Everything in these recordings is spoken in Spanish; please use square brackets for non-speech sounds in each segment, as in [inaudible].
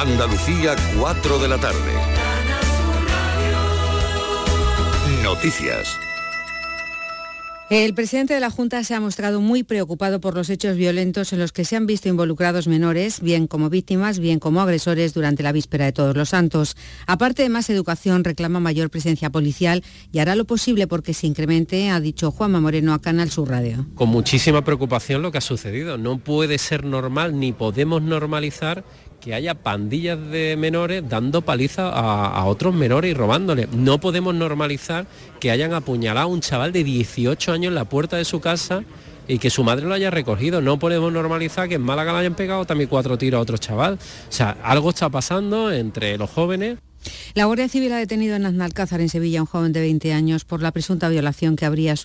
Andalucía, 4 de la tarde. Noticias. El presidente de la Junta se ha mostrado muy preocupado por los hechos violentos en los que se han visto involucrados menores, bien como víctimas, bien como agresores durante la víspera de Todos los Santos. Aparte de más educación, reclama mayor presencia policial y hará lo posible porque se incremente, ha dicho Juanma Moreno a Canal Sur Radio. Con muchísima preocupación lo que ha sucedido. No puede ser normal ni podemos normalizar que haya pandillas de menores dando paliza a, otros menores y robándoles. No podemos normalizar que hayan apuñalado a un chaval de 18 años en la puerta de su casa y que su madre lo haya recogido. No podemos normalizar que en Málaga le hayan pegado también cuatro tiros a otro chaval. O sea, algo está pasando entre los jóvenes. La Guardia Civil ha detenido en Aznalcázar, en Sevilla, un joven de 20 años por la presunta violación que habrían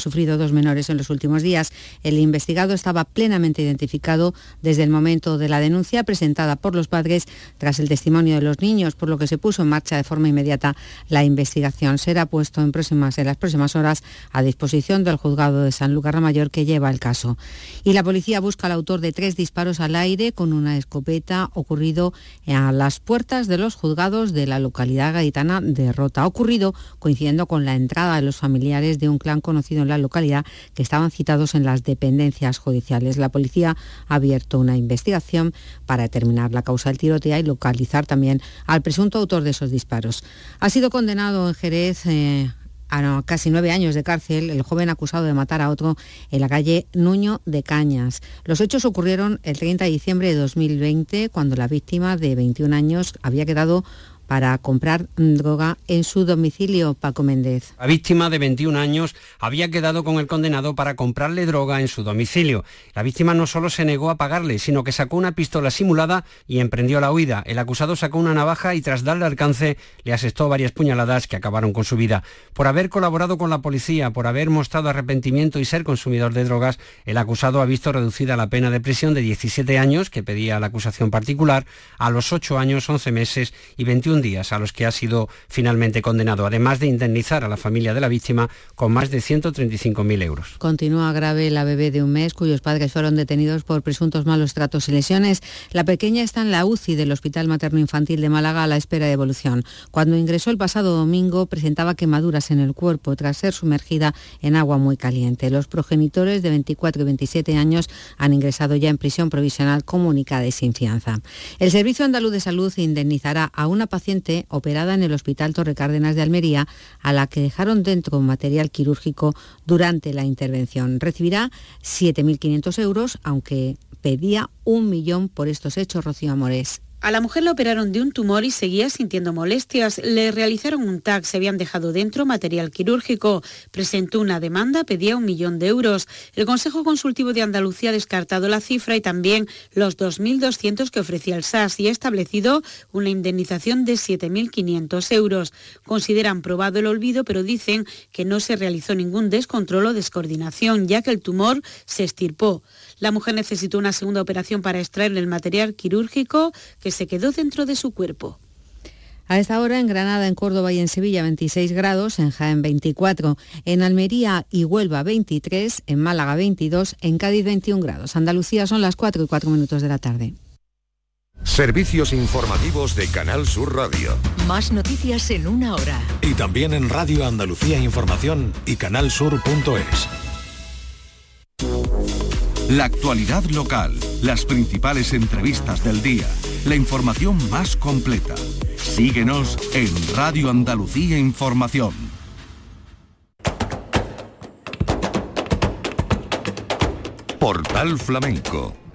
sufrido dos menores en los últimos días. El investigado estaba plenamente identificado desde el momento de la denuncia presentada por los padres tras el testimonio de los niños, por lo que se puso en marcha de forma inmediata la investigación. Será puesto en, próximas, en las próximas horas a disposición del juzgado de San Lucas Mayor que lleva el caso. Y la policía busca al autor de tres disparos al aire con una escopeta ocurrido a las puertas de los juzgados de la localidad gaditana de Rota. Ha ocurrido coincidiendo con la entrada de los familiares de un clan conocido en la localidad que estaban citados en las dependencias judiciales. La policía ha abierto una investigación para determinar la causa del tiroteo y localizar también al presunto autor de esos disparos. Ha sido condenado en Jerez eh, a casi nueve años de cárcel el joven acusado de matar a otro en la calle Nuño de Cañas. Los hechos ocurrieron el 30 de diciembre de 2020, cuando la víctima de 21 años había quedado para comprar droga en su domicilio, Paco Méndez. La víctima de 21 años había quedado con el condenado para comprarle droga en su domicilio. La víctima no solo se negó a pagarle, sino que sacó una pistola simulada y emprendió la huida. El acusado sacó una navaja y tras darle alcance le asestó varias puñaladas que acabaron con su vida. Por haber colaborado con la policía, por haber mostrado arrepentimiento y ser consumidor de drogas, el acusado ha visto reducida la pena de prisión de 17 años, que pedía la acusación particular, a los 8 años, 11 meses y 21 días a los que ha sido finalmente condenado, además de indemnizar a la familia de la víctima con más de 135.000 euros. Continúa grave la bebé de un mes cuyos padres fueron detenidos por presuntos malos tratos y lesiones. La pequeña está en la UCI del Hospital Materno Infantil de Málaga a la espera de evolución. Cuando ingresó el pasado domingo presentaba quemaduras en el cuerpo tras ser sumergida en agua muy caliente. Los progenitores de 24 y 27 años han ingresado ya en prisión provisional comunicada y sin fianza. El Servicio Andaluz de Salud indemnizará a una paciente operada en el Hospital Torre Cárdenas de Almería, a la que dejaron dentro material quirúrgico durante la intervención. Recibirá 7.500 euros, aunque pedía un millón por estos hechos, Rocío Amores. A la mujer la operaron de un tumor y seguía sintiendo molestias. Le realizaron un TAC, se habían dejado dentro material quirúrgico. Presentó una demanda, pedía un millón de euros. El Consejo Consultivo de Andalucía ha descartado la cifra y también los 2.200 que ofrecía el SAS y ha establecido una indemnización de 7.500 euros. Consideran probado el olvido, pero dicen que no se realizó ningún descontrol o descoordinación, ya que el tumor se estirpó. La mujer necesitó una segunda operación para extraer el material quirúrgico que se quedó dentro de su cuerpo. A esta hora en Granada, en Córdoba y en Sevilla 26 grados, en Jaén 24, en Almería y Huelva 23, en Málaga 22, en Cádiz 21 grados. Andalucía son las 4 y 4 minutos de la tarde. Servicios informativos de Canal Sur Radio. Más noticias en una hora. Y también en Radio Andalucía Información y canalsur.es. La actualidad local, las principales entrevistas del día, la información más completa. Síguenos en Radio Andalucía Información. Portal Flamenco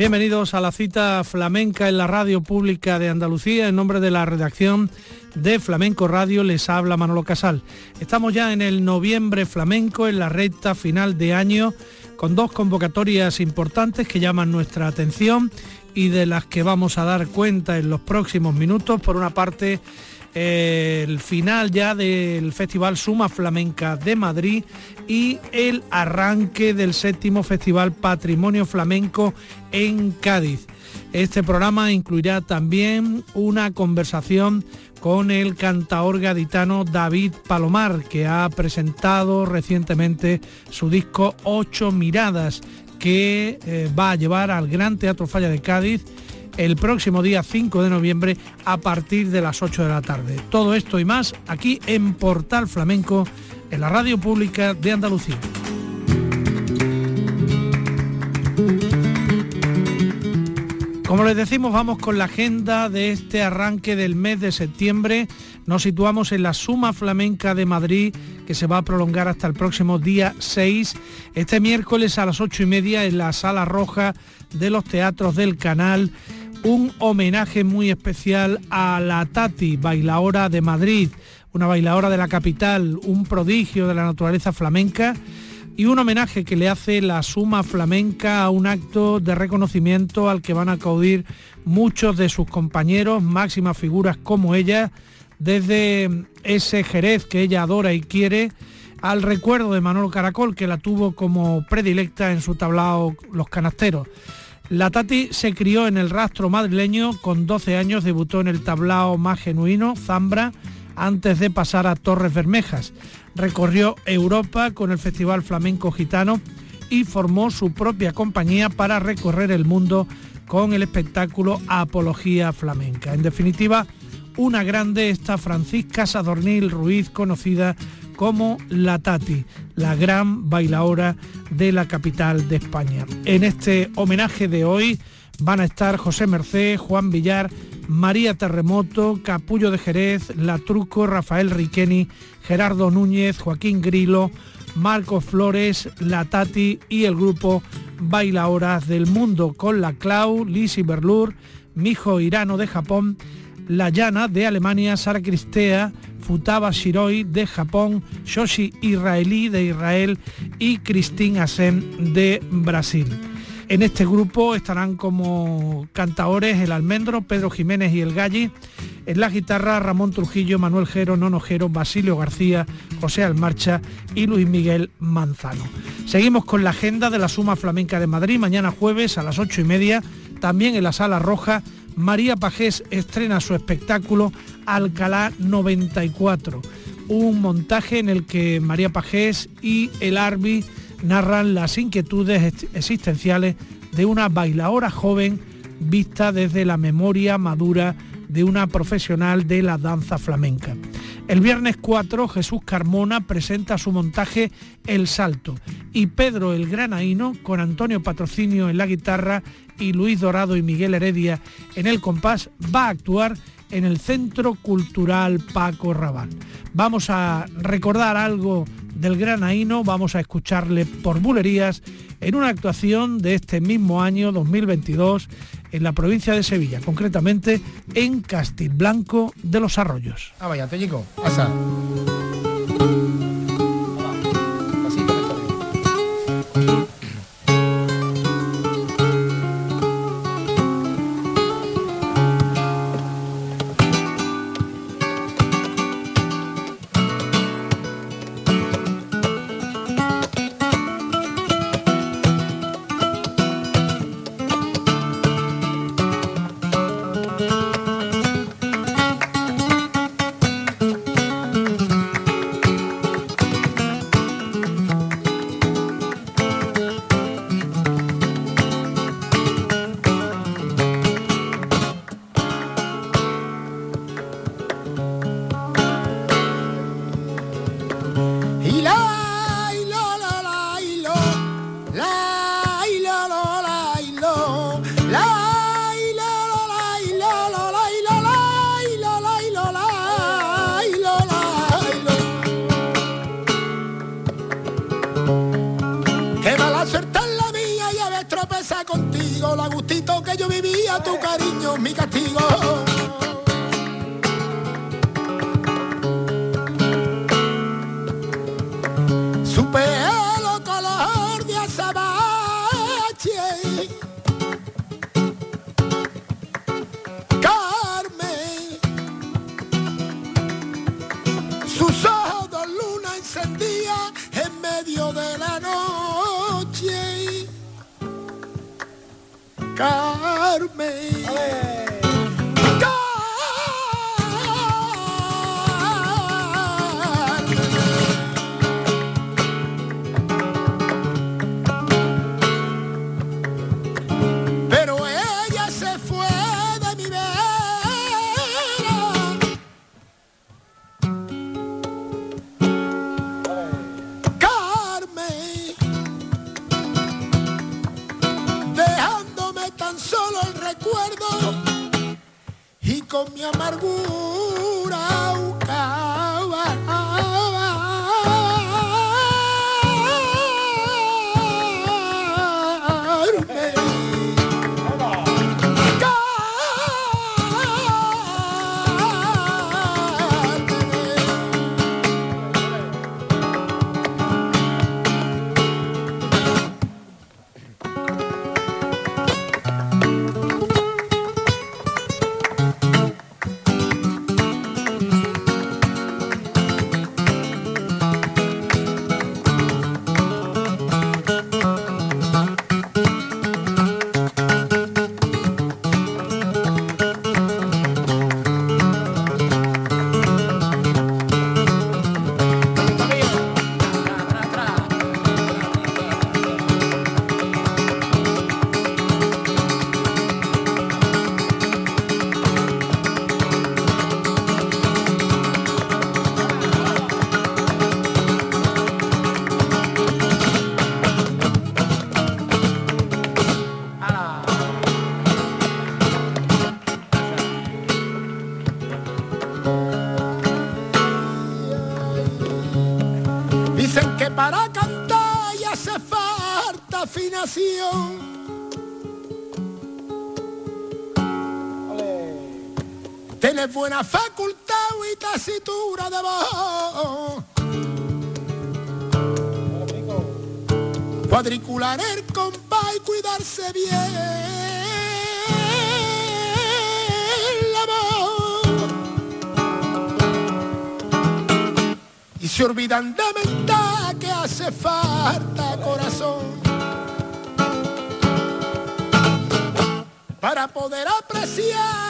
Bienvenidos a la cita flamenca en la radio pública de Andalucía. En nombre de la redacción de Flamenco Radio les habla Manolo Casal. Estamos ya en el noviembre flamenco, en la recta final de año, con dos convocatorias importantes que llaman nuestra atención y de las que vamos a dar cuenta en los próximos minutos. Por una parte, el final ya del Festival Suma Flamenca de Madrid y el arranque del séptimo Festival Patrimonio Flamenco en Cádiz. Este programa incluirá también una conversación con el cantaor gaditano David Palomar, que ha presentado recientemente su disco Ocho Miradas, que eh, va a llevar al Gran Teatro Falla de Cádiz el próximo día 5 de noviembre a partir de las 8 de la tarde. Todo esto y más aquí en Portal Flamenco, en la radio pública de Andalucía. Como les decimos, vamos con la agenda de este arranque del mes de septiembre. Nos situamos en la Suma Flamenca de Madrid, que se va a prolongar hasta el próximo día 6. Este miércoles a las 8 y media en la Sala Roja de los Teatros del Canal. Un homenaje muy especial a la Tati, bailaora de Madrid, una bailaora de la capital, un prodigio de la naturaleza flamenca y un homenaje que le hace la Suma Flamenca a un acto de reconocimiento al que van a acudir muchos de sus compañeros, máximas figuras como ella, desde ese Jerez que ella adora y quiere, al recuerdo de Manolo Caracol, que la tuvo como predilecta en su tablao Los Canasteros. La Tati se crió en el rastro madrileño, con 12 años debutó en el tablao más genuino, Zambra, antes de pasar a Torres Bermejas recorrió Europa con el Festival Flamenco Gitano y formó su propia compañía para recorrer el mundo con el espectáculo Apología Flamenca. En definitiva, una grande esta Francisca Sadornil Ruiz, conocida como La Tati, la gran bailaora de la capital de España. En este homenaje de hoy van a estar José Merced, Juan Villar, María Terremoto, Capullo de Jerez, La Truco, Rafael Riqueni, Gerardo Núñez, Joaquín Grilo, Marcos Flores, La Tati y el grupo Bailaoras del Mundo con la Clau, Lisi Berlur, Mijo Irano de Japón, La Llana de Alemania, Sara Cristea, Futaba Shiroi de Japón, Shoshi Israelí de Israel y Christine Asen de Brasil. En este grupo estarán como cantaores el Almendro, Pedro Jiménez y el Galli. En la guitarra Ramón Trujillo, Manuel Jero, Nono Jero, Basilio García, José Almarcha y Luis Miguel Manzano. Seguimos con la agenda de la Suma Flamenca de Madrid. Mañana jueves a las ocho y media, también en la Sala Roja, María Pajés estrena su espectáculo Alcalá 94. Un montaje en el que María Pajés y el Arbi narran las inquietudes existenciales de una bailadora joven vista desde la memoria madura de una profesional de la danza flamenca. El viernes 4 Jesús Carmona presenta su montaje El Salto y Pedro el Granaíno con Antonio Patrocinio en la guitarra y Luis Dorado y Miguel Heredia en el compás va a actuar en el Centro Cultural Paco Rabanne. Vamos a recordar algo del Granaíno, vamos a escucharle por bulerías en una actuación de este mismo año 2022 en la provincia de Sevilla, concretamente en Castilblanco de los Arroyos. Ah, vaya, te pasa. que yo vivía tu cariño, mi castigo. Buena facultad y tacitura de voz. Cuadricular el compás y cuidarse bien la voz. Y se olvidan de mentar que hace falta corazón. Para poder apreciar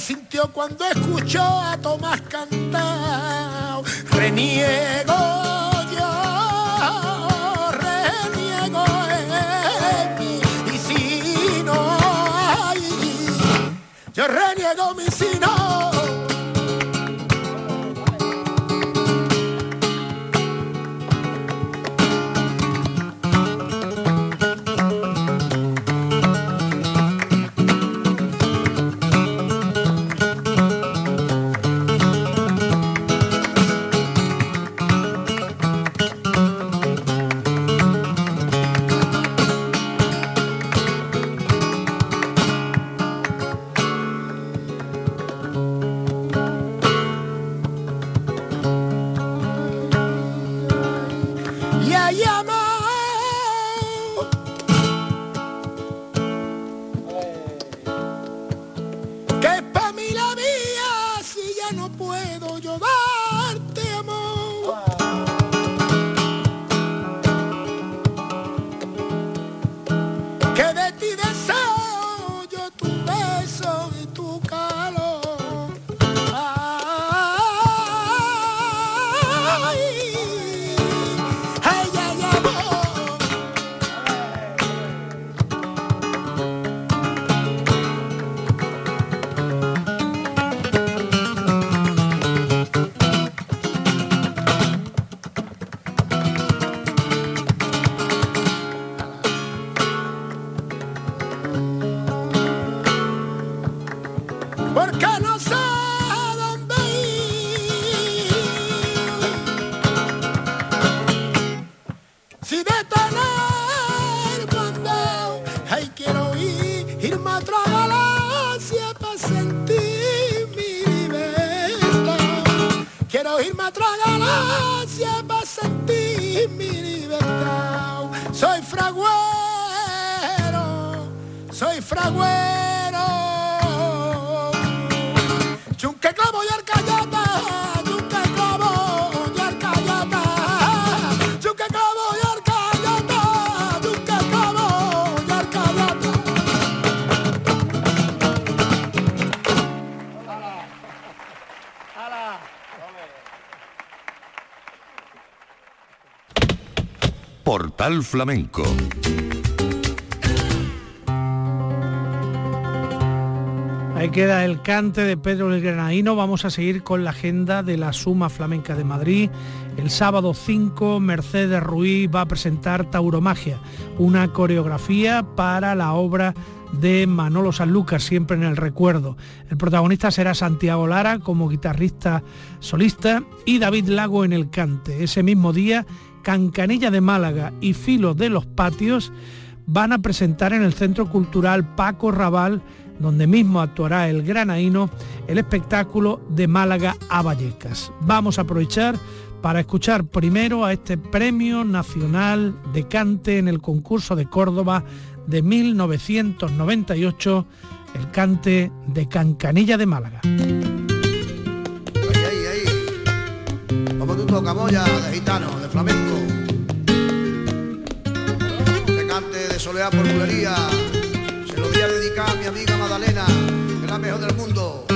sintió cuando escuchó a Tomás cantar. Reniego yo, reniego mi si no hay, yo reniego mi sino. Quiero Flamenco Ahí queda el cante de Pedro el Granadino. Vamos a seguir con la agenda de la Suma Flamenca de Madrid. El sábado 5, Mercedes Ruiz va a presentar Tauromagia, una coreografía para la obra de Manolo Sanlúcar, siempre en el recuerdo. El protagonista será Santiago Lara como guitarrista solista y David Lago en el cante. Ese mismo día, Cancanilla de Málaga y Filo de los Patios van a presentar en el Centro Cultural Paco Raval donde mismo actuará el granaíno, el espectáculo de Málaga a Vallecas. Vamos a aprovechar para escuchar primero a este Premio Nacional de Cante en el concurso de Córdoba de 1998, el cante de Cancanilla de Málaga. Moya de gitano, de flamenco. De cante de soleá por bulería. Se lo voy a dedicar a mi amiga Magdalena, que es la mejor del mundo.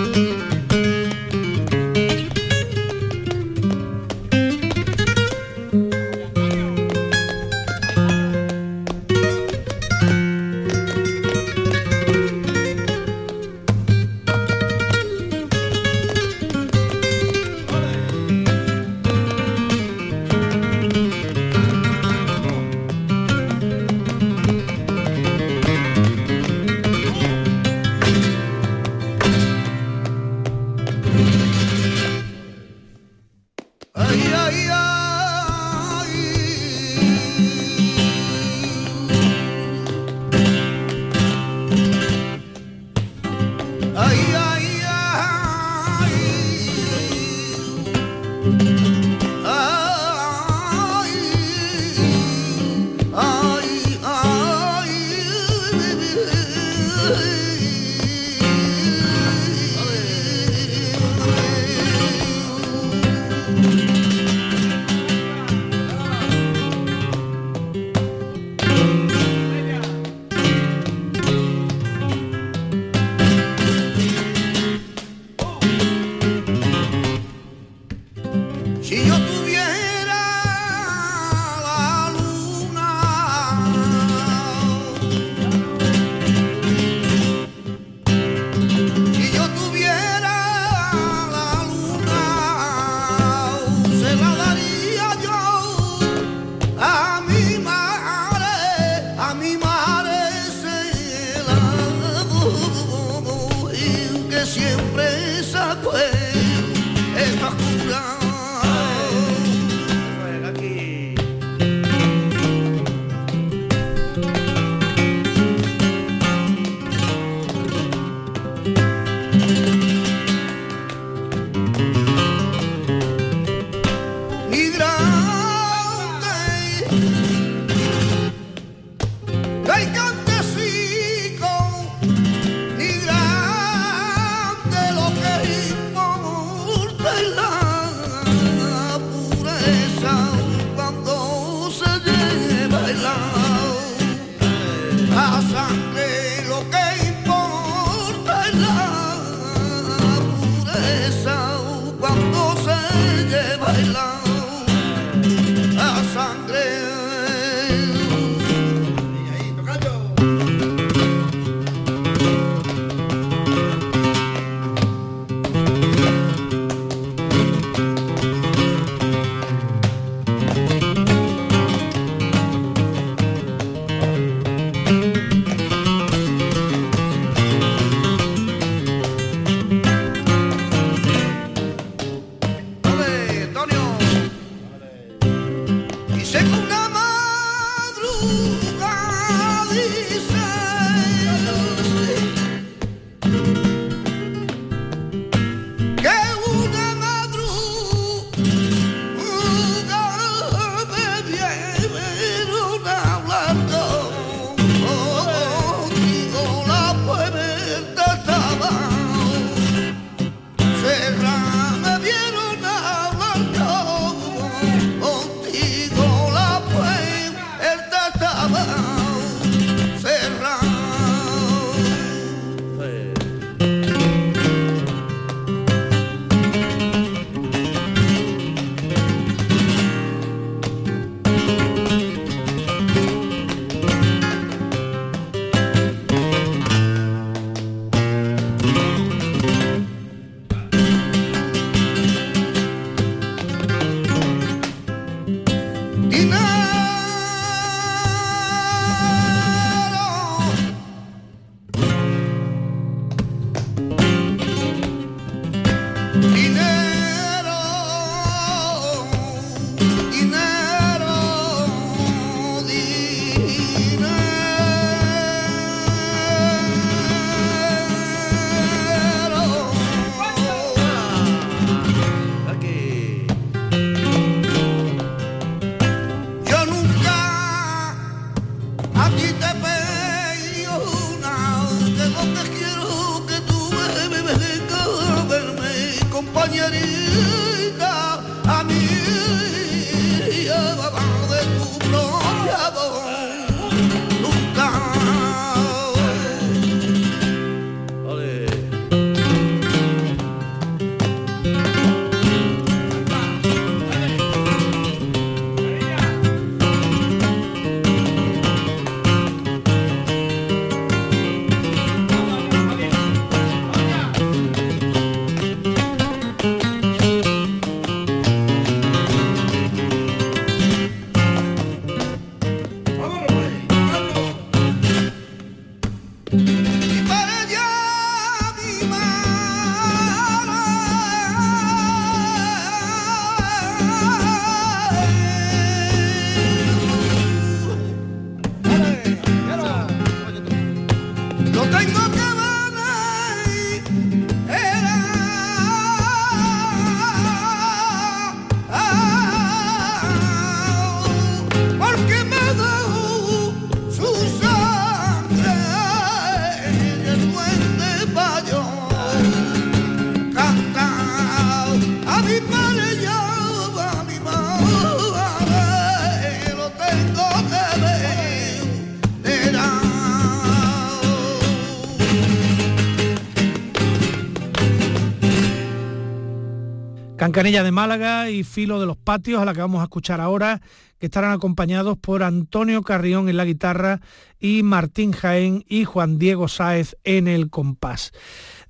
Canilla de Málaga y Filo de los Patios, a la que vamos a escuchar ahora, que estarán acompañados por Antonio Carrión en la guitarra y Martín Jaén y Juan Diego Sáez en el compás.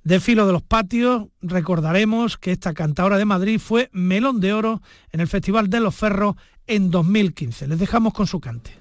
De Filo de los Patios recordaremos que esta cantadora de Madrid fue Melón de Oro en el Festival de los Ferros en 2015. Les dejamos con su cante.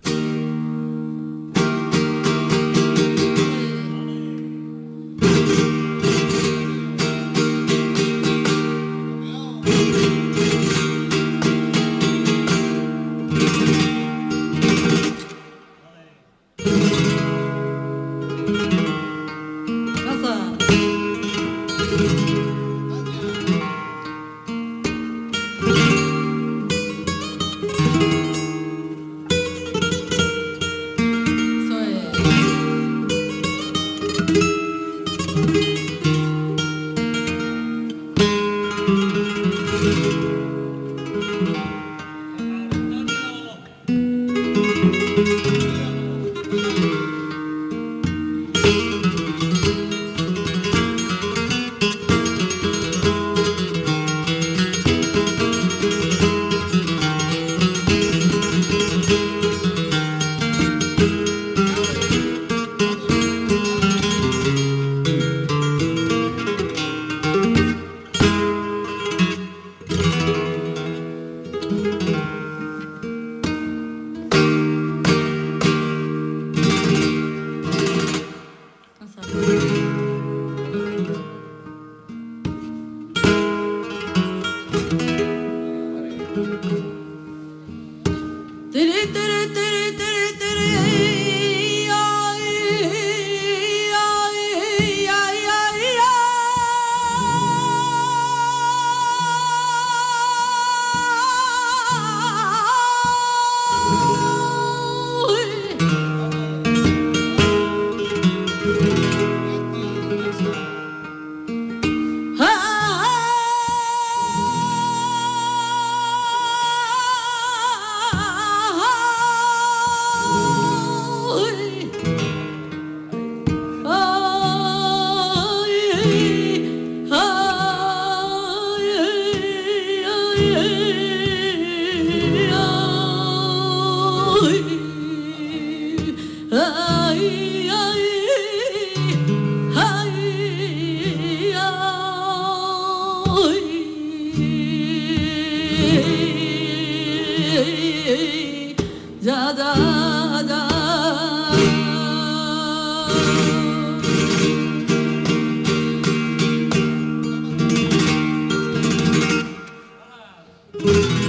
Reniego de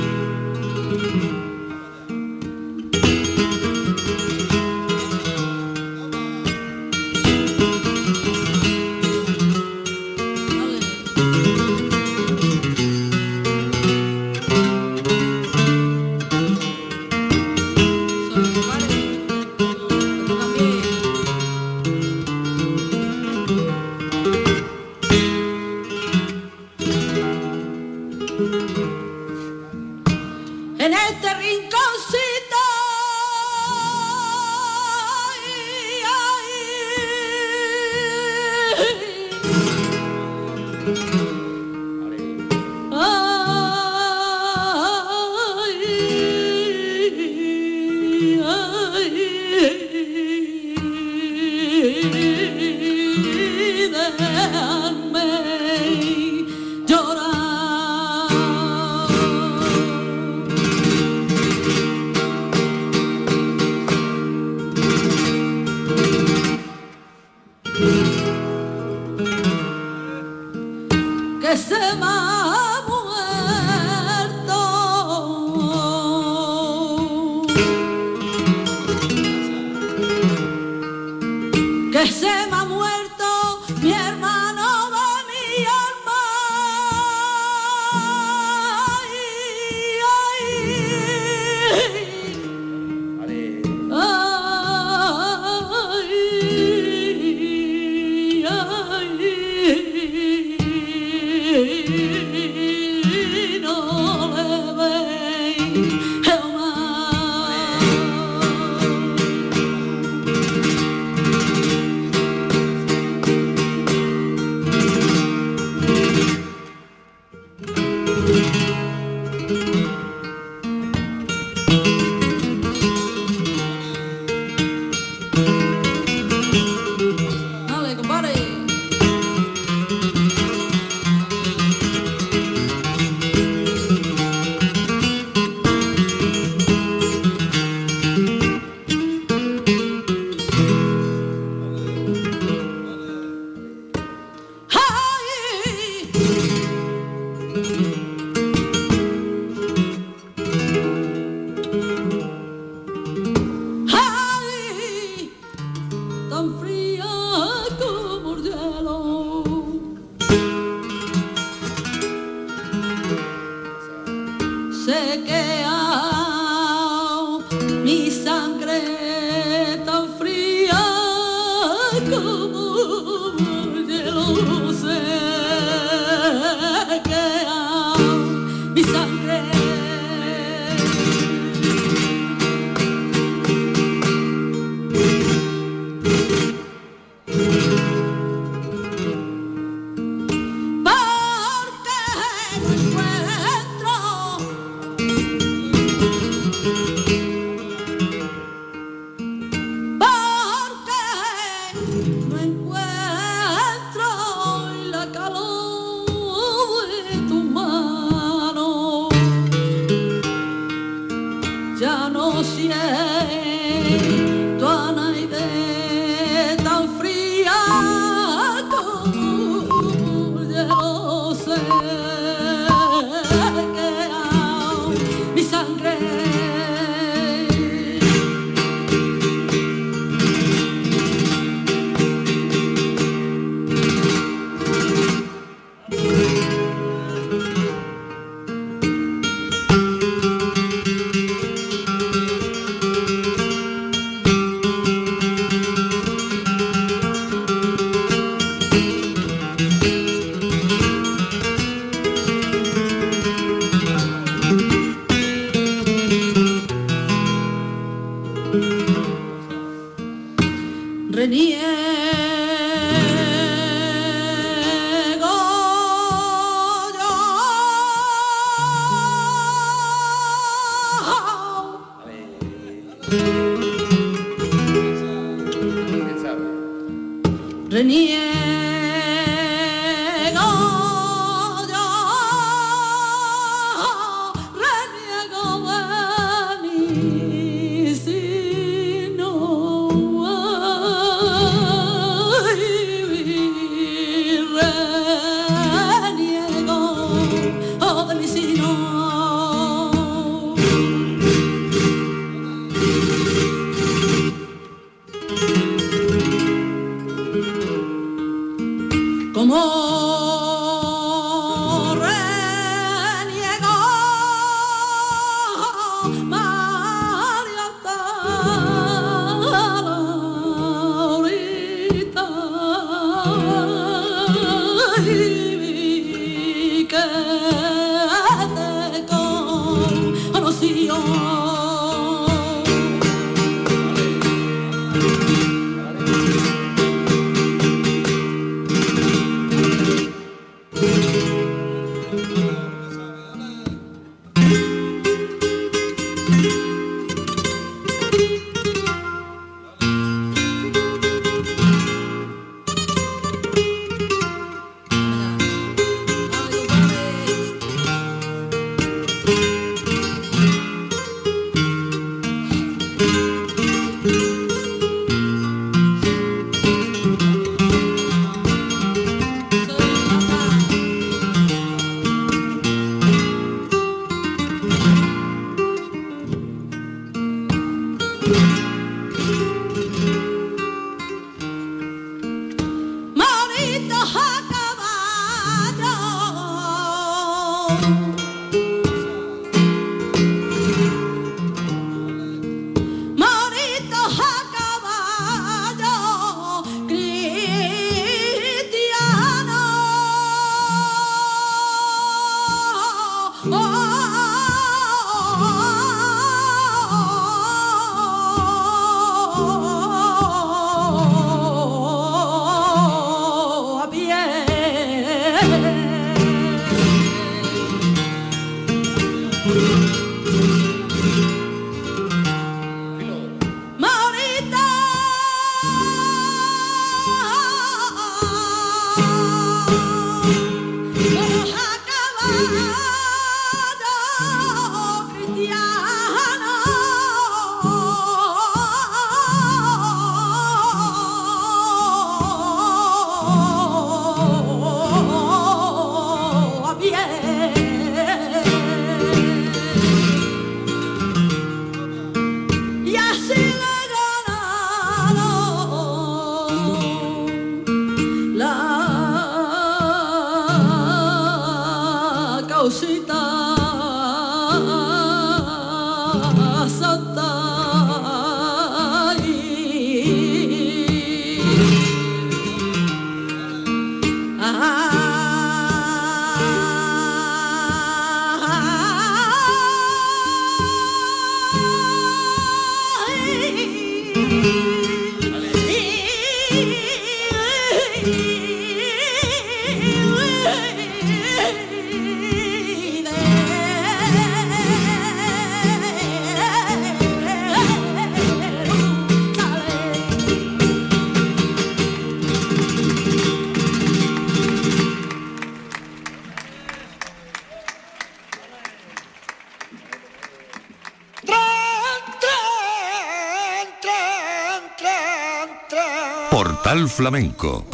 Flamenco.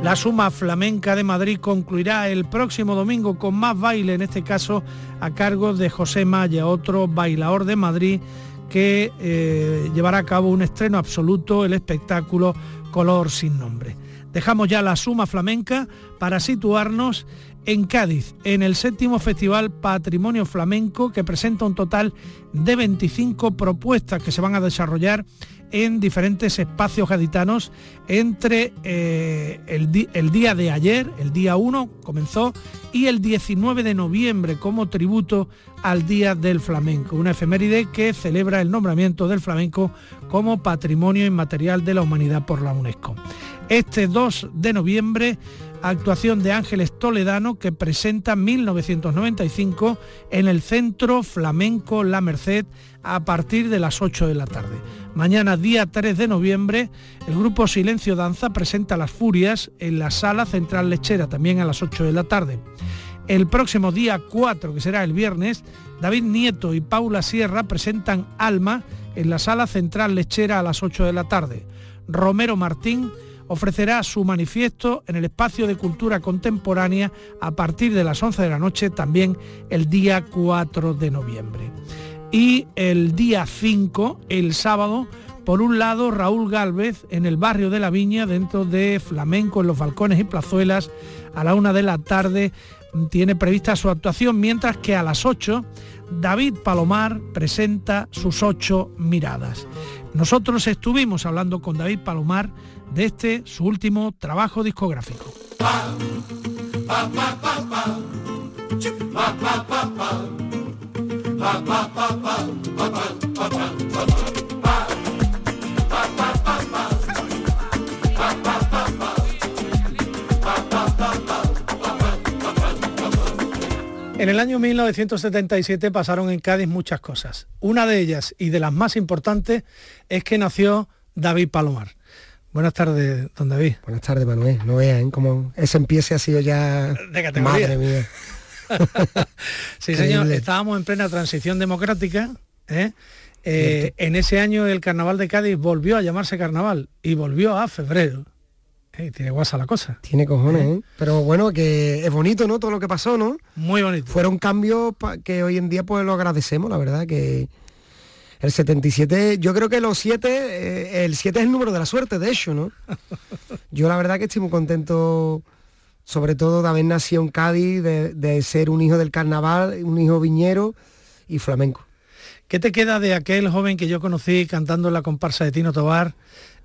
La Suma Flamenca de Madrid concluirá el próximo domingo con más baile, en este caso a cargo de José Maya, otro bailador de Madrid que eh, llevará a cabo un estreno absoluto, el espectáculo Color sin nombre. Dejamos ya la Suma Flamenca para situarnos en Cádiz, en el séptimo Festival Patrimonio Flamenco, que presenta un total de 25 propuestas que se van a desarrollar en diferentes espacios gaditanos entre eh, el, el, día de ayer, el día 1 comenzó, y el 19 de noviembre como tributo al Día del Flamenco, una efeméride que celebra el nombramiento del flamenco como Patrimonio Inmaterial de la Humanidad por la UNESCO. Este 2 de noviembre actuación de Ángeles Toledano que presenta 1995 en el Centro Flamenco La Merced a partir de las 8 de la tarde. Mañana, día 3 de noviembre, el grupo Silencio Danza presenta Las Furias en la Sala Central Lechera, también a las 8 de la tarde. El próximo día 4, que será el viernes, David Nieto y Paula Sierra presentan Alma en la Sala Central Lechera a las 8 de la tarde. Romero Martín ofrecerá su manifiesto en el espacio de cultura contemporánea a partir de las 11 de la noche, también el día 4 de noviembre. Y el día 5, el sábado, por un lado, Raúl Galvez en el barrio de la Viña, dentro de Flamenco, en los balcones y plazuelas, a la una de la tarde tiene prevista su actuación, mientras que a las 8 David Palomar presenta sus ocho miradas. Nosotros estuvimos hablando con David Palomar de este su último trabajo discográfico. En el año 1977 pasaron en Cádiz muchas cosas. Una de ellas y de las más importantes es que nació David Palomar. Buenas tardes, don David. Buenas tardes, Manuel. No vean cómo ese empiece ha sido ya... De categoría. Madre mía. [laughs] sí, señor. Estábamos en plena transición democrática. ¿eh? Eh, en ese año el Carnaval de Cádiz volvió a llamarse Carnaval y volvió a febrero. Eh, tiene guasa la cosa. Tiene cojones, ¿eh? Pero bueno, que es bonito, ¿no? Todo lo que pasó, ¿no? Muy bonito. Fueron cambios que hoy en día pues lo agradecemos, la verdad, que el 77, yo creo que los 7, eh, el 7 es el número de la suerte, de hecho, ¿no? [laughs] yo la verdad que estoy muy contento, sobre todo de haber nacido en Cádiz, de, de ser un hijo del carnaval, un hijo viñero y flamenco. ¿Qué te queda de aquel joven que yo conocí cantando en la comparsa de Tino Tobar?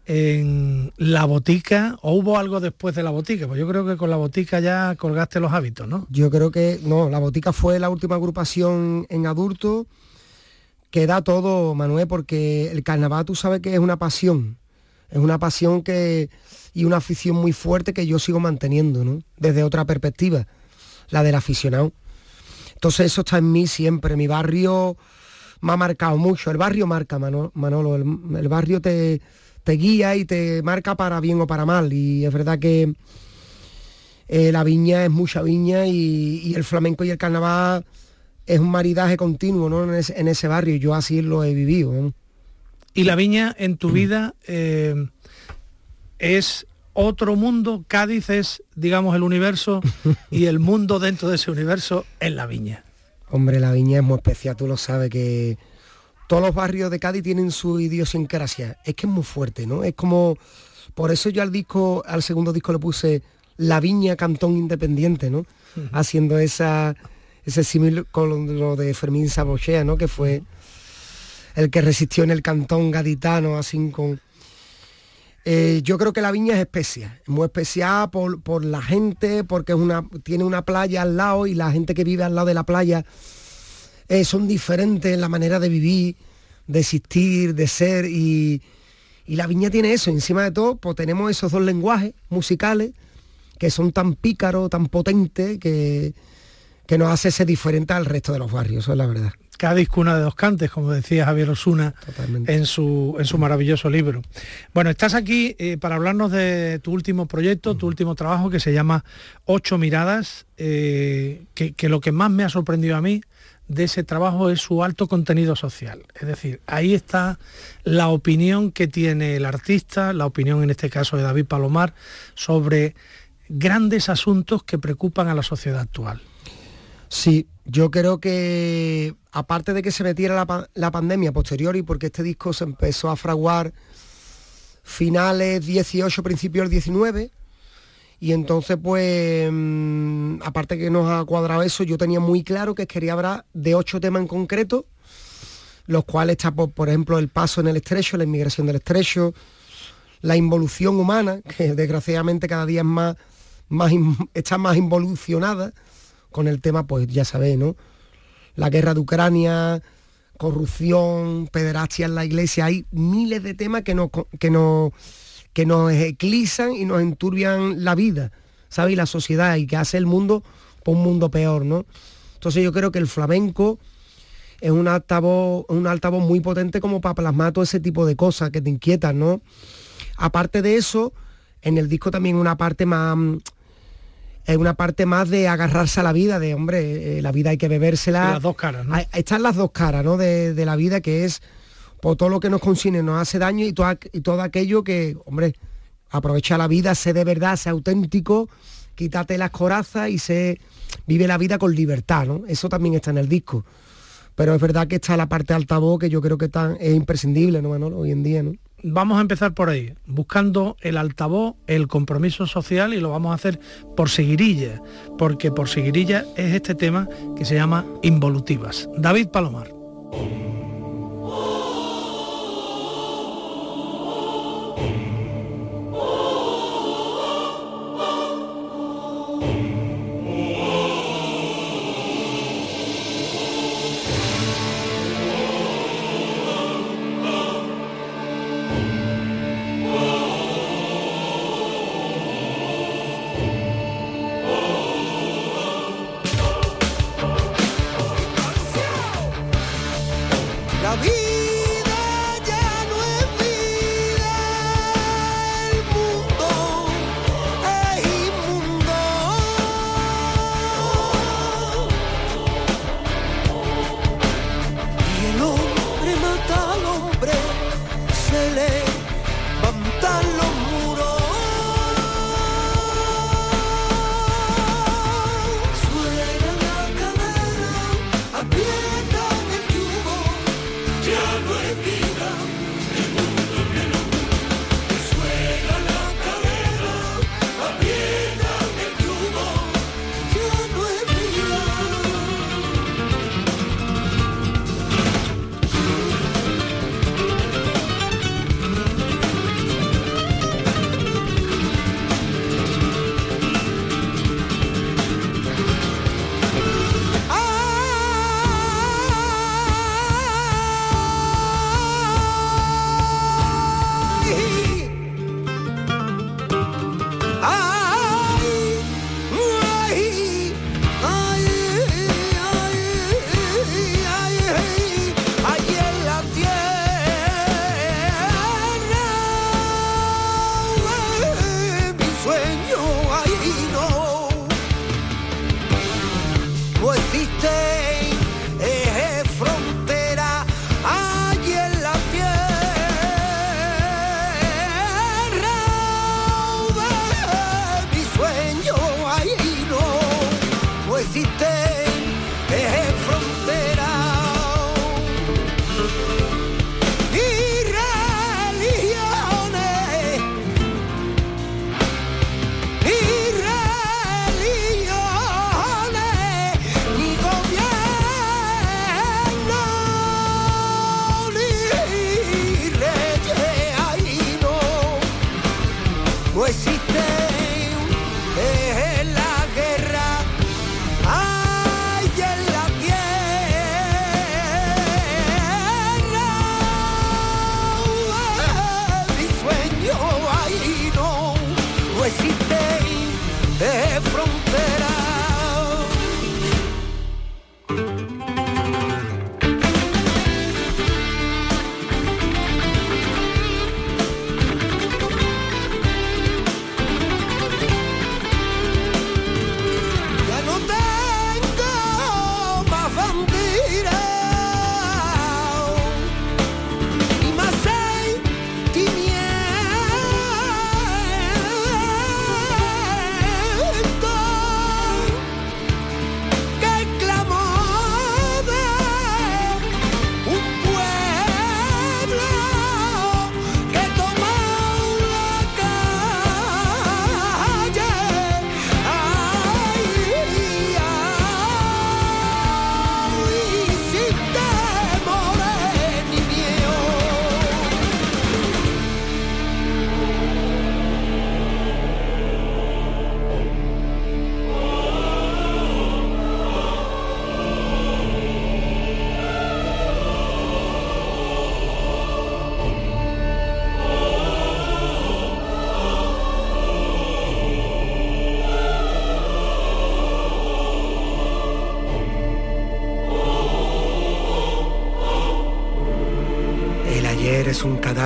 en la botica o hubo algo después de la botica? Pues yo creo que con la botica ya colgaste los hábitos, ¿no? Yo creo que no, la botica fue la última agrupación en adulto que da todo, Manuel, porque el carnaval tú sabes que es una pasión, es una pasión que y una afición muy fuerte que yo sigo manteniendo, ¿no? Desde otra perspectiva, la del aficionado. Entonces eso está en mí siempre, mi barrio me ha marcado mucho, el barrio marca, Manolo, el barrio te te guía y te marca para bien o para mal. Y es verdad que eh, la viña es mucha viña y, el flamenco y el carnaval es un maridaje continuo ¿no? en, ese, barrio y yo así lo he vivido. ¿Y la viña en tu vida eh, es otro mundo? Cádiz es, digamos, el universo [laughs] y el mundo dentro de ese universo en la viña. Hombre, la viña es muy especial, tú lo sabes que todos los barrios de Cádiz tienen su idiosincrasia. Es que es muy fuerte, ¿no? Es como, por eso yo al disco, al segundo disco le puse La Viña Cantón Independiente, ¿no? Haciendo esa, ese símil con lo de Fermín Sabochea, ¿no? Que fue el que resistió en el cantón gaditano, así con... Eh, yo creo que la viña es especial, es muy especial por, la gente, porque es una, tiene una playa al lado y la gente que vive al lado de la playa eh, son diferentes en la manera de vivir, de existir, de ser y, la viña tiene eso, encima de todo, pues tenemos esos dos lenguajes musicales que son tan pícaros, tan potentes, que, que nos hace ser diferente al resto de los barrios, eso es la verdad. Cádiz cuna de dos cantes, como decía Javier Osuna en su, en su maravilloso libro. Bueno, estás aquí eh, para hablarnos de tu último proyecto, tu último trabajo que se llama Ocho Miradas, eh, que, que, lo que más me ha sorprendido a mí de ese trabajo es su alto contenido social. Es decir, ahí está la opinión que tiene el artista, la opinión en este caso de David Palomar, sobre grandes asuntos que preocupan a la sociedad actual. Sí, yo creo que aparte de que se metiera la, pandemia posterior y porque este disco se empezó a fraguar finales 18, principios 19, y entonces, pues, mm, aparte que nos ha cuadrado eso, yo tenía muy claro que quería hablar de ocho temas en concreto, los cuales está, por, ejemplo, el paso en el estrecho, la inmigración del estrecho, la involución humana, que desgraciadamente cada día es más, más está más involucionada con el tema, pues ya sabéis, ¿no? La guerra de Ucrania, corrupción, pederastia en la iglesia, hay miles de temas que no que no que nos eclizan y nos enturbian la vida, ¿sabes? Y la sociedad y que hace el mundo por un mundo peor, ¿no? Entonces yo creo que el flamenco es un altavoz, un altavoz muy potente como para plasmar todo ese tipo de cosas que te inquietan, ¿no? Aparte de eso, en el disco también una parte más es una parte más de agarrarse a la vida, de hombre, eh, la vida hay que bebérsela. las dos caras, ¿no? Están las dos caras, ¿no? De, de la vida que es por todo lo que nos consigne nos hace daño y todo, y todo aquello que, hombre, aprovecha la vida, sé de verdad, sé auténtico, quítate las corazas y se vive la vida con libertad, ¿no? Eso también está en el disco. Pero es verdad que está la parte altavoz que yo creo que es imprescindible, ¿no, Manolo? Hoy en día, ¿no? Vamos a empezar por ahí, buscando el altavoz, el compromiso social y lo vamos a hacer por seguirilla, porque por seguirilla es este tema que se llama Involutivas. David Palomar.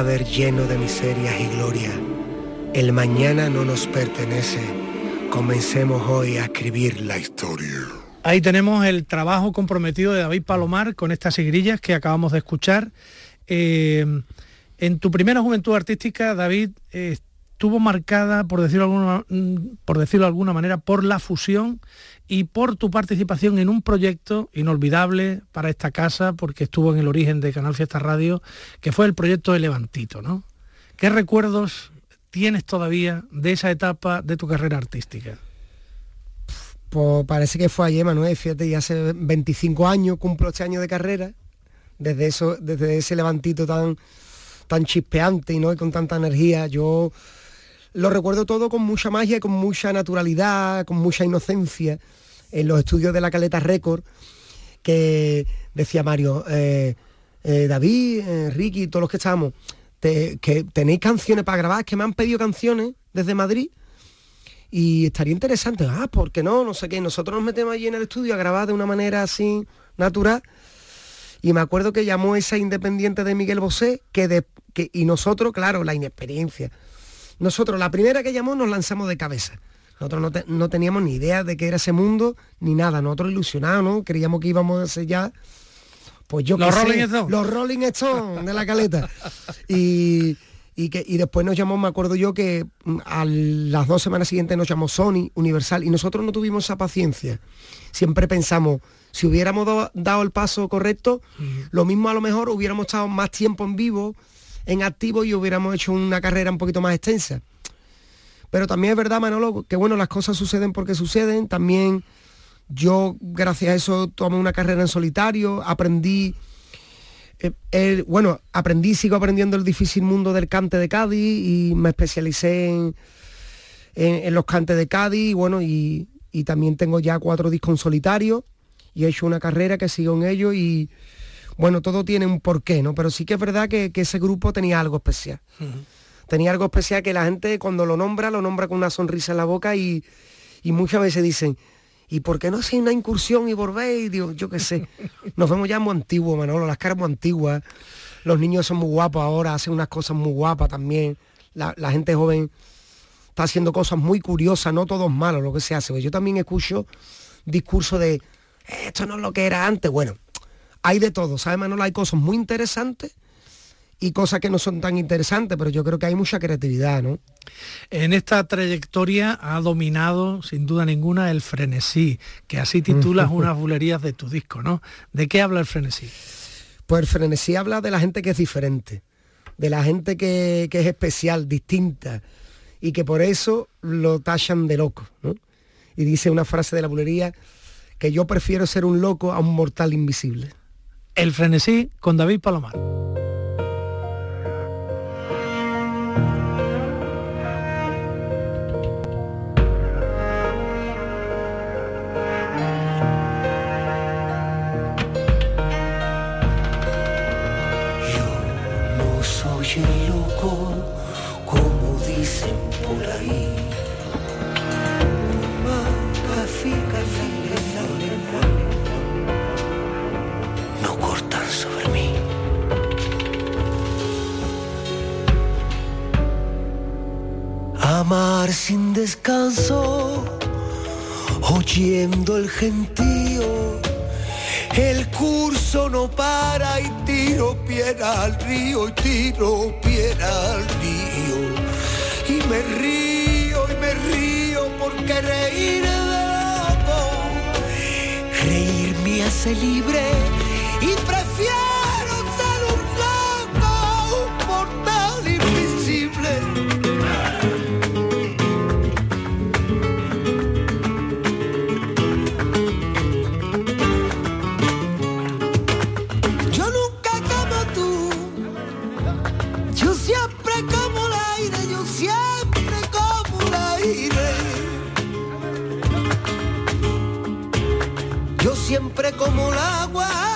Lleno de miserias y gloria. El mañana no nos pertenece. Comencemos hoy a escribir la historia. Ahí tenemos el trabajo comprometido de David Palomar con estas sigrillas que acabamos de escuchar. Eh, en tu primera juventud artística, David, eh, estuvo marcada, por decirlo, alguna, mm, por decirlo de alguna manera, por la fusión y por tu participación en un proyecto inolvidable para esta casa, porque estuvo en el origen de Canal Fiesta Radio, que fue el proyecto de Levantito, ¿no? ¿Qué recuerdos tienes todavía de esa etapa de tu carrera artística? Pues parece que fue ayer, Manuel, fíjate, ya hace 25 años, cumplo este año de carrera, desde eso, desde ese levantito tan, tan chispeante ¿no? y con tanta energía, yo lo recuerdo todo con mucha magia, con mucha naturalidad, con mucha inocencia, en los estudios de la Caleta Record, que decía Mario, eh, eh, David, eh, Ricky, todos los que estábamos, te- que tenéis canciones para grabar, que me han pedido canciones desde Madrid y estaría interesante, ah, ¿por qué no? No sé qué, nosotros nos metemos allí en el estudio a grabar de una manera así natural Y me acuerdo que llamó esa independiente de Miguel Bosé, que, de, que y nosotros, claro, la inexperiencia. Nosotros, la primera que llamó, nos lanzamos de cabeza. Nosotros no, teníamos ni idea de qué era ese mundo, ni nada. Nosotros ilusionados, ¿no? Creíamos que íbamos a hacer ya, pues yo los Rolling Stones. Los Rolling Stones de la caleta. [laughs] y, y, que, y después nos llamó, me acuerdo yo, que mm, a las dos semanas siguientes nos llamó Sony, Universal, y nosotros no tuvimos esa paciencia. Siempre pensamos, si hubiéramos dado el paso correcto, lo mismo a lo mejor hubiéramos estado más tiempo en vivo, en activo y hubiéramos hecho una carrera un poquito más extensa. Pero también es verdad, Manolo, que bueno, las cosas suceden porque suceden. También yo, gracias a eso, tomé una carrera en solitario, aprendí, eh, bueno, aprendí, sigo aprendiendo el difícil mundo del cante de Cádiz y me especialicé en, en, los cantes de Cádiz, y bueno, y, también tengo ya cuatro discos en solitario y he hecho una carrera que sigo en ello y bueno, todo tiene un porqué, ¿no? Pero sí que es verdad que, ese grupo tenía algo especial. Tenía algo especial que la gente cuando lo nombra, lo nombra con una sonrisa en la boca y, muchas veces dicen, ¿y por qué no hace una incursión y volvéis? Digo, yo qué sé. [laughs] Nos vemos ya muy antiguos, Manolo, las caras muy antiguas. Los niños son muy guapos ahora, hacen unas cosas muy guapas también. La, gente joven está haciendo cosas muy curiosas, no todo es malo lo que se hace. Pues yo también escucho discurso de esto no es lo que era antes. Bueno, hay de todo, ¿sabes, Manolo? Hay cosas muy interesantes y cosas que no son tan interesantes, pero yo creo que hay mucha creatividad, ¿no? En esta trayectoria ha dominado, sin duda ninguna, el frenesí, que así titulas unas bulerías de tu disco, ¿no? ¿De qué habla el frenesí? Pues el frenesí habla de la gente que es diferente, de la gente que, que es especial, distinta, y que por eso lo tachan de loco, ¿no? Y dice una frase de la bulería, que yo prefiero ser un loco a un mortal invisible. El frenesí con David Palomar. Sin descanso, oyendo el gentío. El curso no para y tiro piedra al río y tiro piedra al río. Y me río y me río porque reír de loco. Reír me hace libre y siempre como el agua,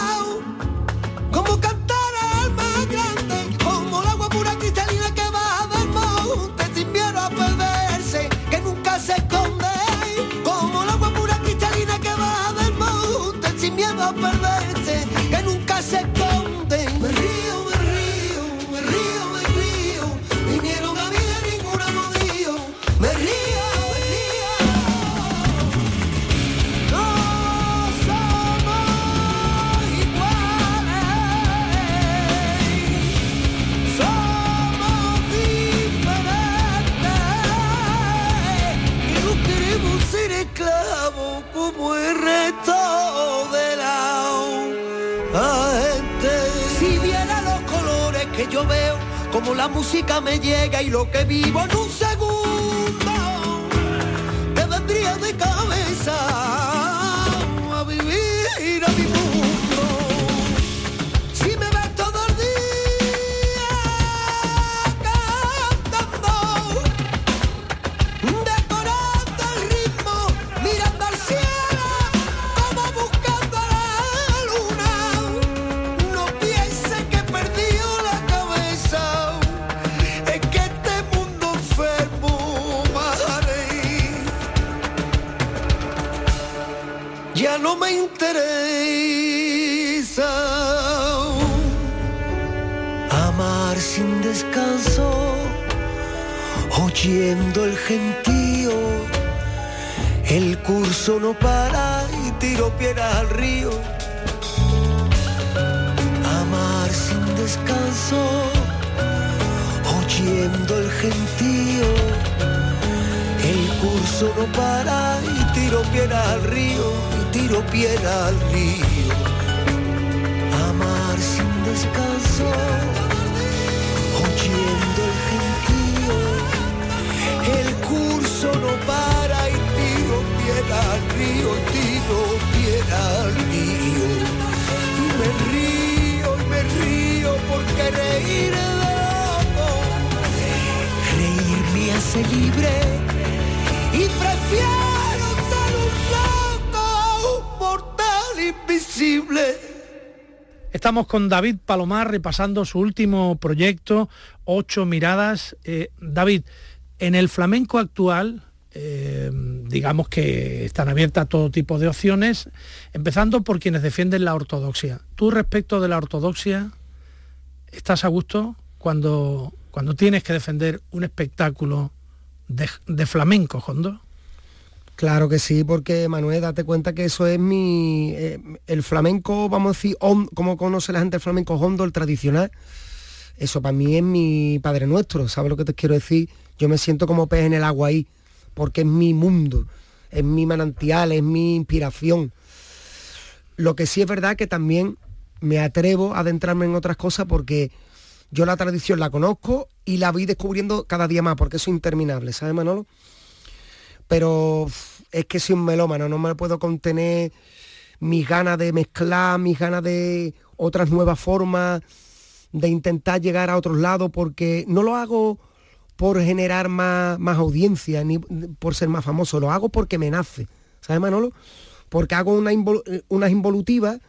lo que vivo tiro piedras al río. Amar sin descanso, oyendo el gentío. El curso no para y tiro piedra al río, tiro piedra al río. Y me río, y me río porque reír es loco. Reír me hace libre y prefiero Estamos con David Palomar repasando su último proyecto, Ocho Miradas. Eh, David, en el flamenco actual, eh, digamos que están abiertas todo tipo de opciones, empezando por quienes defienden la ortodoxia. ¿Tú respecto de la ortodoxia estás a gusto cuando, cuando tienes que defender un espectáculo de, de flamenco, Hondo? Claro que sí, porque Manuel, date cuenta que eso es mi... eh, el flamenco, vamos a decir, hon- como conoce la gente el flamenco hondo, el tradicional, eso para mí es mi Padre Nuestro, ¿sabes lo que te quiero decir? Yo me siento como pez en el agua ahí, porque es mi mundo, es mi manantial, es mi inspiración. Lo que sí es verdad que también me atrevo a adentrarme en otras cosas porque yo la tradición la conozco y la voy descubriendo cada día más, porque eso es interminable, ¿sabes, Manolo? Pero es que soy un melómano, no me puedo contener mis ganas de mezclar, mis ganas de otras nuevas formas, de intentar llegar a otros lados, porque no lo hago por generar más, más audiencia, ni por ser más famoso, lo hago porque me nace, ¿sabes Manolo? Porque hago eh, unas involutivas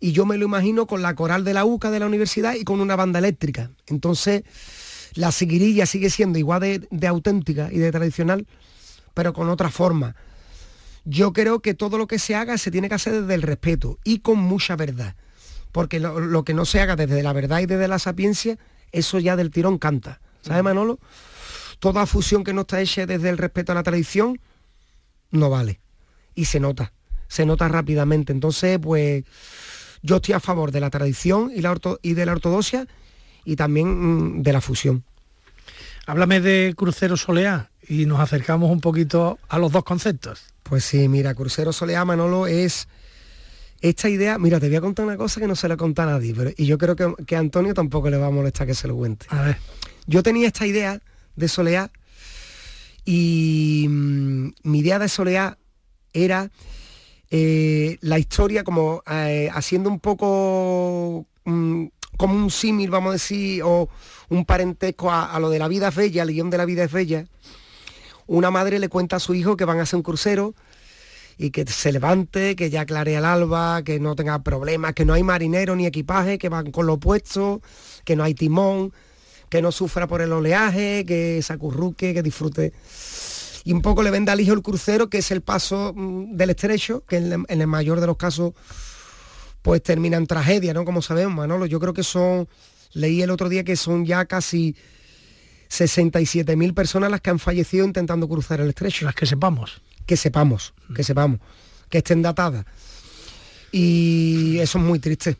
y yo me lo imagino con la coral de la UCA de la universidad y con una banda eléctrica. Entonces, la seguirilla sigue siendo igual de, de auténtica y de tradicional, pero con otra forma. Yo creo que todo lo que se haga se tiene que hacer desde el respeto y con mucha verdad. Porque lo, lo que no se haga desde la verdad y desde la sapiencia, eso ya del tirón canta. ¿Sabes, Manolo? Toda fusión que no está hecha desde el respeto a la tradición, no vale. Y se nota, se nota rápidamente. Entonces, pues yo estoy a favor de la tradición y, la orto- y de la ortodoxia y también mm, de la fusión. Háblame de Crucero Soleá y nos acercamos un poquito a los dos conceptos. Pues sí, mira, Crucero Soleá Manolo es esta idea, mira, te voy a contar una cosa que no se la conta a nadie, pero, y yo creo que, que a Antonio tampoco le va a molestar que se lo cuente. A ver. Yo tenía esta idea de Soleá y mm, mi idea de Soleá era eh, la historia como eh, haciendo un poco mm, como un símil, vamos a decir, o un parentesco a, a lo de la vida es bella, el guion de la vida es bella. Una madre le cuenta a su hijo que van a hacer un crucero y que se levante, que ya clarea el alba, que no tenga problemas, que no hay marinero ni equipaje, que van con lo opuesto, que no hay timón, que no sufra por el oleaje, que se acurruque, que disfrute. Y un poco le vende al hijo el crucero, que es el paso mm, del estrecho, que en el mayor de los casos pues termina en tragedia, ¿no? Como sabemos, Manolo. Yo creo que son, leí el otro día que son ya casi 67.000 personas las que han fallecido intentando cruzar el estrecho. Las que sepamos. Que sepamos, que sepamos, que estén datadas. Y eso es muy triste,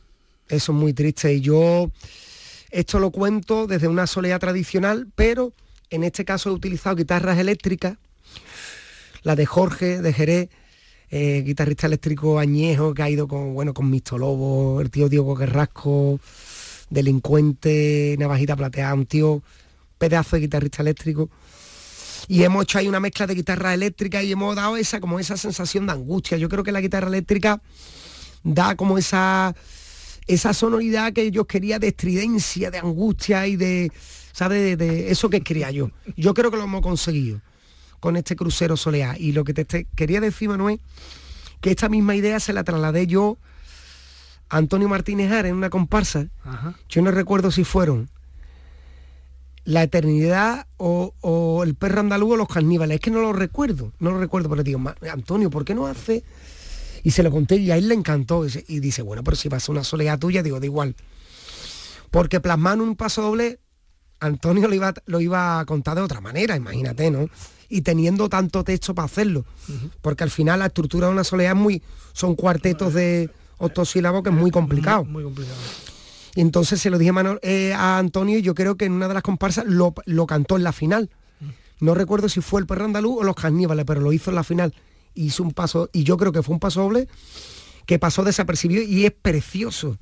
eso es muy triste. Y yo esto lo cuento desde una soledad tradicional, pero en este caso he utilizado guitarras eléctricas, la de Jorge, de Jerez, eh, guitarrista eléctrico añejo que ha ido con, bueno, con Misto Lobo, el tío Diego Guerrasco, delincuente, navajita plateada, un tío pedazo de guitarrista eléctrico. Y hemos hecho ahí una mezcla de guitarra eléctrica y hemos dado esa como esa sensación de angustia. Yo creo que la guitarra eléctrica da como esa esa sonoridad que yo quería de estridencia, de angustia y de, ¿sabes? De, de eso que quería yo. Yo creo que lo hemos conseguido con este crucero soleá. Y lo que te, te quería decir, Manuel, que esta misma idea se la trasladé yo a Antonio Martínez Ara en una comparsa. Yo no recuerdo si fueron la eternidad o, o el perro andaluz o los carníbales. Es que no lo recuerdo, no lo recuerdo, pero digo, "Ma- Antonio, ¿por qué no hace? Y se lo conté y a él le encantó. Y dice- Y dice, bueno, pero si va a ser una soledad tuya, digo, da igual. Porque plasmar en un paso doble Antonio lo iba, lo iba a contar de otra manera, imagínate, ¿no? Y teniendo tanto texto para hacerlo. Porque al final la estructura de una soledad es muy. son cuartetos de octosílabos que es muy complicado. Muy complicado. Y entonces se lo dije a, Manol- eh, a Antonio y yo creo que en una de las comparsas lo, lo cantó en la final. No recuerdo si fue el perro andaluz o los caníbales, pero lo hizo en la final. Hizo un paso, y yo creo que fue un paso doble que pasó desapercibido y es precioso.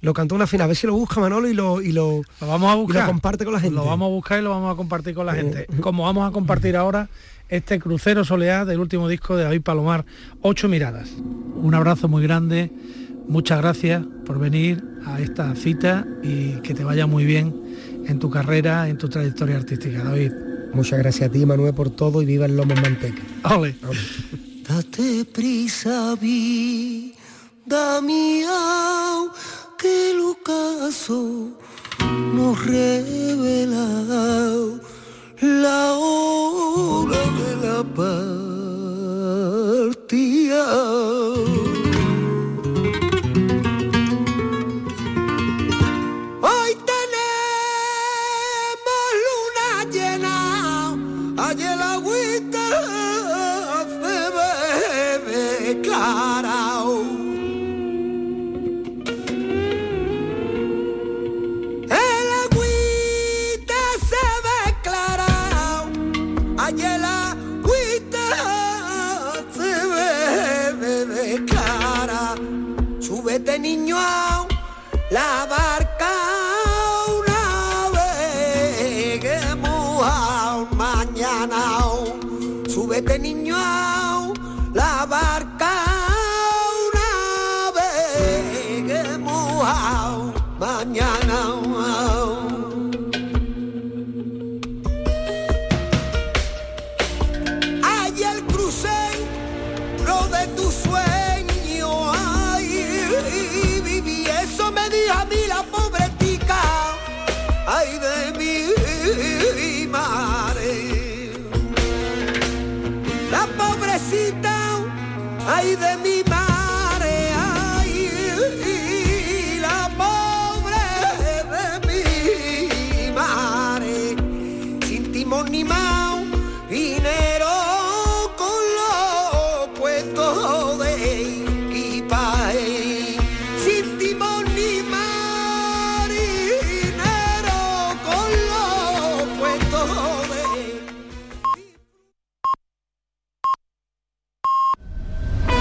Lo cantó en la final. A ver si lo busca Manolo y lo, y lo, Lo vamos a y lo buscar. comparte con la gente. Lo vamos a buscar y lo vamos a compartir con la gente. Como vamos a compartir ahora este crucero soleá del último disco de David Palomar, Ocho Miradas. Un abrazo muy grande, muchas gracias por venir a esta cita y que te vaya muy bien en tu carrera, en tu trayectoria artística, David. Muchas gracias a ti, Manuel, por todo y viva el lomo en manteca. Ole. Date prisa, vida mía, que el ocaso nos revela la hora de la partida.